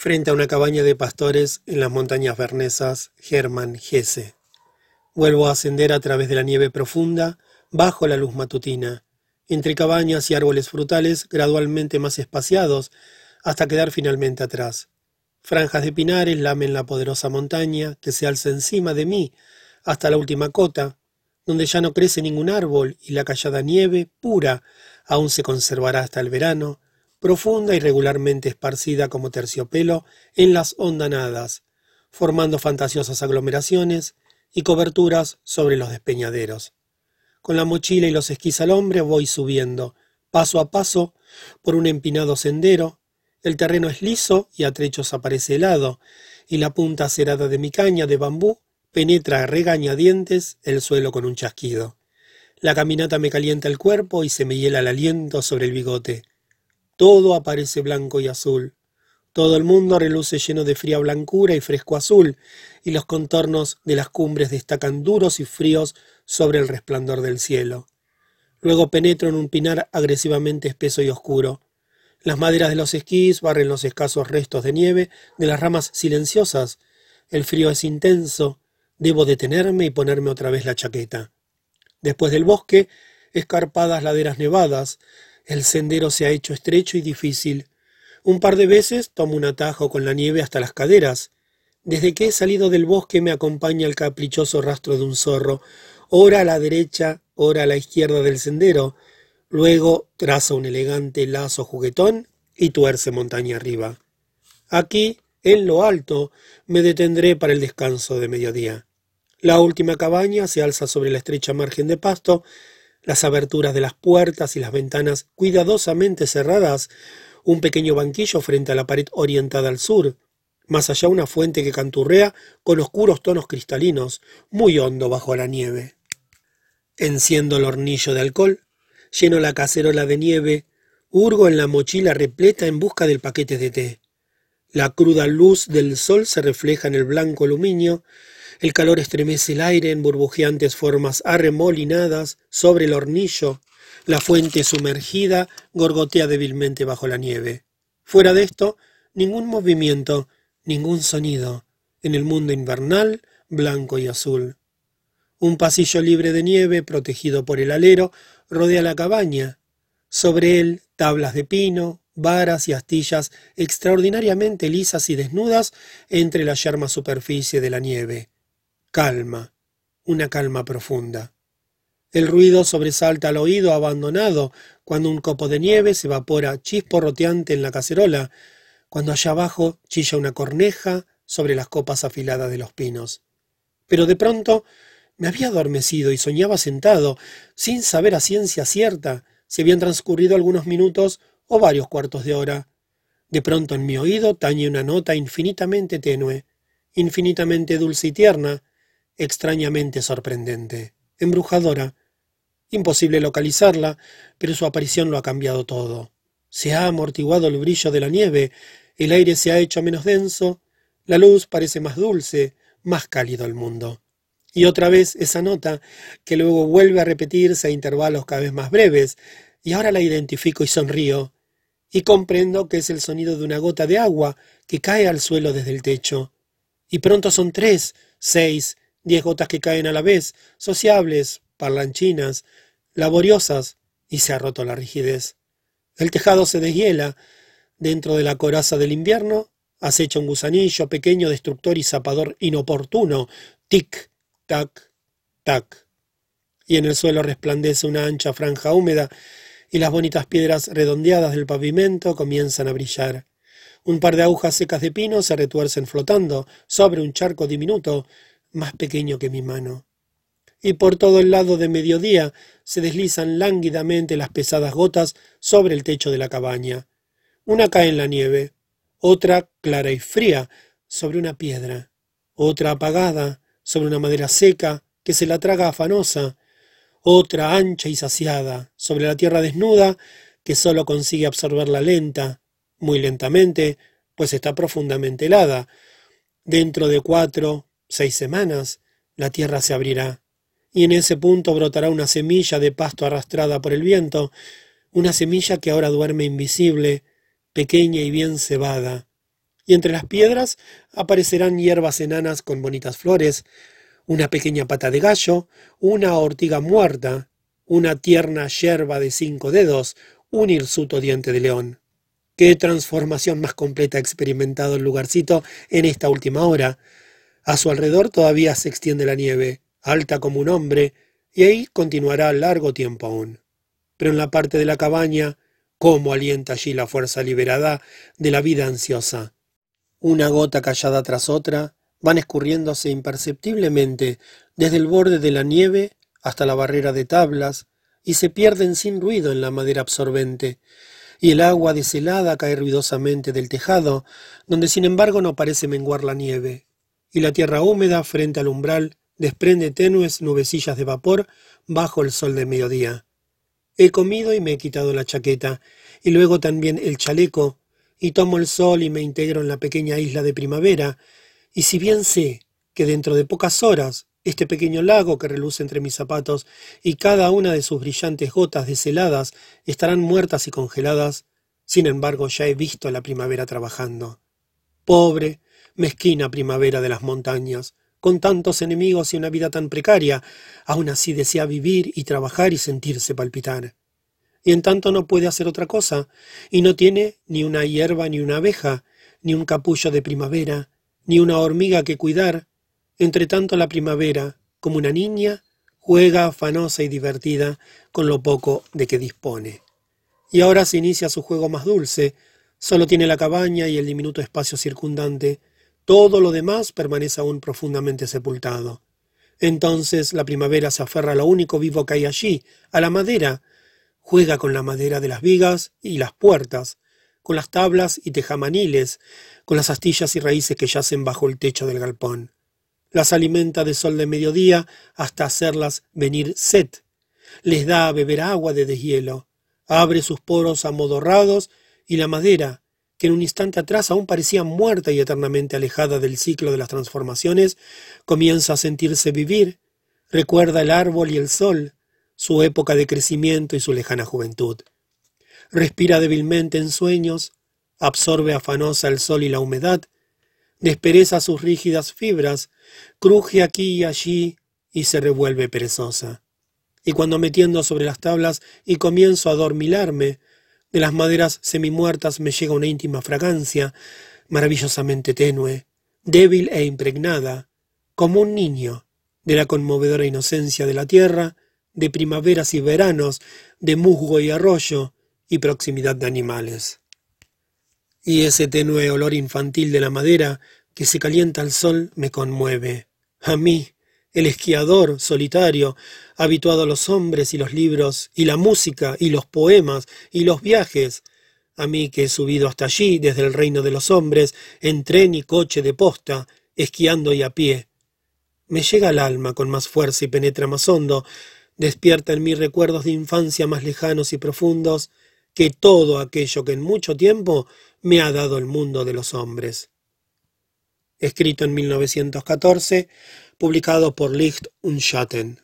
frente a una cabaña de pastores en las montañas bernesas Hermann Hesse. Vuelvo a ascender a través de la nieve profunda, bajo la luz matutina, entre cabañas y árboles frutales gradualmente más espaciados, hasta quedar finalmente atrás. Franjas de pinares lamen la poderosa montaña que se alza encima de mí hasta la última cota, donde ya no crece ningún árbol y la callada nieve, pura, aún se conservará hasta el verano, profunda y regularmente esparcida como terciopelo en las hondanadas, formando fantasiosas aglomeraciones y coberturas sobre los despeñaderos. Con la mochila y los esquís al hombre voy subiendo, paso a paso, por un empinado sendero. El terreno es liso y a trechos aparece helado, y la punta acerada de mi caña de bambú penetra a regañadientes el suelo con un chasquido. La caminata me calienta el cuerpo y se me hiela el aliento sobre el bigote. Todo aparece blanco y azul. Todo el mundo reluce lleno de fría blancura y fresco azul, y los contornos de las cumbres destacan duros y fríos sobre el resplandor del cielo. Luego penetro en un pinar agresivamente espeso y oscuro. Las maderas de los esquís barren los escasos restos de nieve de las ramas silenciosas. El frío es intenso. Debo detenerme y ponerme otra vez la chaqueta. Después del bosque, escarpadas laderas nevadas, el sendero se ha hecho estrecho y difícil. Un par de veces tomo un atajo con la nieve hasta las caderas. Desde que he salido del bosque me acompaña el caprichoso rastro de un zorro, ora a la derecha, ora a la izquierda del sendero, luego traza un elegante lazo juguetón y tuerce montaña arriba. Aquí, en lo alto, me detendré para el descanso de mediodía. La última cabaña se alza sobre la estrecha margen de pasto las aberturas de las puertas y las ventanas cuidadosamente cerradas, un pequeño banquillo frente a la pared orientada al sur, más allá una fuente que canturrea con oscuros tonos cristalinos, muy hondo bajo la nieve. Enciendo el hornillo de alcohol, lleno la cacerola de nieve, hurgo en la mochila repleta en busca del paquete de té. La cruda luz del sol se refleja en el blanco aluminio, el calor estremece el aire en burbujeantes formas arremolinadas sobre el hornillo. La fuente sumergida gorgotea débilmente bajo la nieve. Fuera de esto, ningún movimiento, ningún sonido. En el mundo invernal, blanco y azul. Un pasillo libre de nieve, protegido por el alero, rodea la cabaña. Sobre él, tablas de pino, varas y astillas extraordinariamente lisas y desnudas entre la yerma superficie de la nieve. Calma, una calma profunda. El ruido sobresalta al oído abandonado cuando un copo de nieve se evapora chisporroteante en la cacerola, cuando allá abajo chilla una corneja sobre las copas afiladas de los pinos. Pero de pronto me había adormecido y soñaba sentado, sin saber a ciencia cierta si habían transcurrido algunos minutos o varios cuartos de hora. De pronto en mi oído tañe una nota infinitamente tenue, infinitamente dulce y tierna, extrañamente sorprendente, embrujadora. Imposible localizarla, pero su aparición lo ha cambiado todo. Se ha amortiguado el brillo de la nieve, el aire se ha hecho menos denso, la luz parece más dulce, más cálido el mundo. Y otra vez esa nota, que luego vuelve a repetirse a intervalos cada vez más breves, y ahora la identifico y sonrío, y comprendo que es el sonido de una gota de agua que cae al suelo desde el techo. Y pronto son tres, seis, diez gotas que caen a la vez, sociables, parlanchinas, laboriosas, y se ha roto la rigidez. El tejado se deshiela, dentro de la coraza del invierno, acecha un gusanillo pequeño, destructor y zapador inoportuno, tic, tac, tac. Y en el suelo resplandece una ancha franja húmeda, y las bonitas piedras redondeadas del pavimento comienzan a brillar. Un par de agujas secas de pino se retuercen flotando sobre un charco diminuto, más pequeño que mi mano. Y por todo el lado de mediodía se deslizan lánguidamente las pesadas gotas sobre el techo de la cabaña. Una cae en la nieve, otra clara y fría sobre una piedra, otra apagada sobre una madera seca que se la traga afanosa, otra ancha y saciada sobre la tierra desnuda que sólo consigue absorberla lenta, muy lentamente, pues está profundamente helada. Dentro de cuatro, seis semanas, la tierra se abrirá, y en ese punto brotará una semilla de pasto arrastrada por el viento, una semilla que ahora duerme invisible, pequeña y bien cebada, y entre las piedras aparecerán hierbas enanas con bonitas flores, una pequeña pata de gallo, una ortiga muerta, una tierna yerba de cinco dedos, un hirsuto diente de león. Qué transformación más completa ha experimentado el lugarcito en esta última hora. A su alrededor todavía se extiende la nieve, alta como un hombre, y ahí continuará largo tiempo aún. Pero en la parte de la cabaña, cómo alienta allí la fuerza liberada de la vida ansiosa. Una gota callada tras otra van escurriéndose imperceptiblemente desde el borde de la nieve hasta la barrera de tablas y se pierden sin ruido en la madera absorbente, y el agua deshelada cae ruidosamente del tejado, donde sin embargo no parece menguar la nieve, y la tierra húmeda frente al umbral desprende tenues nubecillas de vapor bajo el sol de mediodía. He comido y me he quitado la chaqueta, y luego también el chaleco, y tomo el sol y me integro en la pequeña isla de primavera, y si bien sé que dentro de pocas horas este pequeño lago que reluce entre mis zapatos y cada una de sus brillantes gotas desheladas estarán muertas y congeladas, sin embargo ya he visto a la primavera trabajando. Pobre, mezquina primavera de las montañas, con tantos enemigos y una vida tan precaria, aún así desea vivir y trabajar y sentirse palpitar y en tanto no puede hacer otra cosa, y no tiene ni una hierba ni una abeja, ni un capullo de primavera, ni una hormiga que cuidar. Entre tanto la primavera, como una niña, juega afanosa y divertida con lo poco de que dispone. Y ahora se inicia su juego más dulce, solo tiene la cabaña y el diminuto espacio circundante, todo lo demás permanece aún profundamente sepultado. Entonces la primavera se aferra a lo único vivo que hay allí, a la madera, Juega con la madera de las vigas y las puertas, con las tablas y tejamaniles, con las astillas y raíces que yacen bajo el techo del galpón. Las alimenta de sol de mediodía hasta hacerlas venir sed. Les da a beber agua de deshielo. Abre sus poros amodorrados y la madera, que en un instante atrás aún parecía muerta y eternamente alejada del ciclo de las transformaciones, comienza a sentirse vivir. Recuerda el árbol y el sol, su época de crecimiento y su lejana juventud. Respira débilmente en sueños, absorbe afanosa el sol y la humedad, despereza sus rígidas fibras, cruje aquí y allí y se revuelve perezosa. Y cuando metiendo sobre las tablas y comienzo a dormilarme, de las maderas semimuertas me llega una íntima fragancia, maravillosamente tenue, débil e impregnada, como un niño, de la conmovedora inocencia de la tierra, de primaveras y veranos, de musgo y arroyo, y proximidad de animales. Y ese tenue olor infantil de la madera que se calienta al sol me conmueve. A mí, el esquiador solitario, habituado a los hombres y los libros, y la música, y los poemas, y los viajes, a mí que he subido hasta allí desde el reino de los hombres, en tren y coche de posta, esquiando y a pie. Me llega al alma con más fuerza y penetra más hondo, despierta en mí recuerdos de infancia más lejanos y profundos que todo aquello que en mucho tiempo me ha dado el mundo de los hombres. Escrito en 1914, publicado por Licht und Schatten.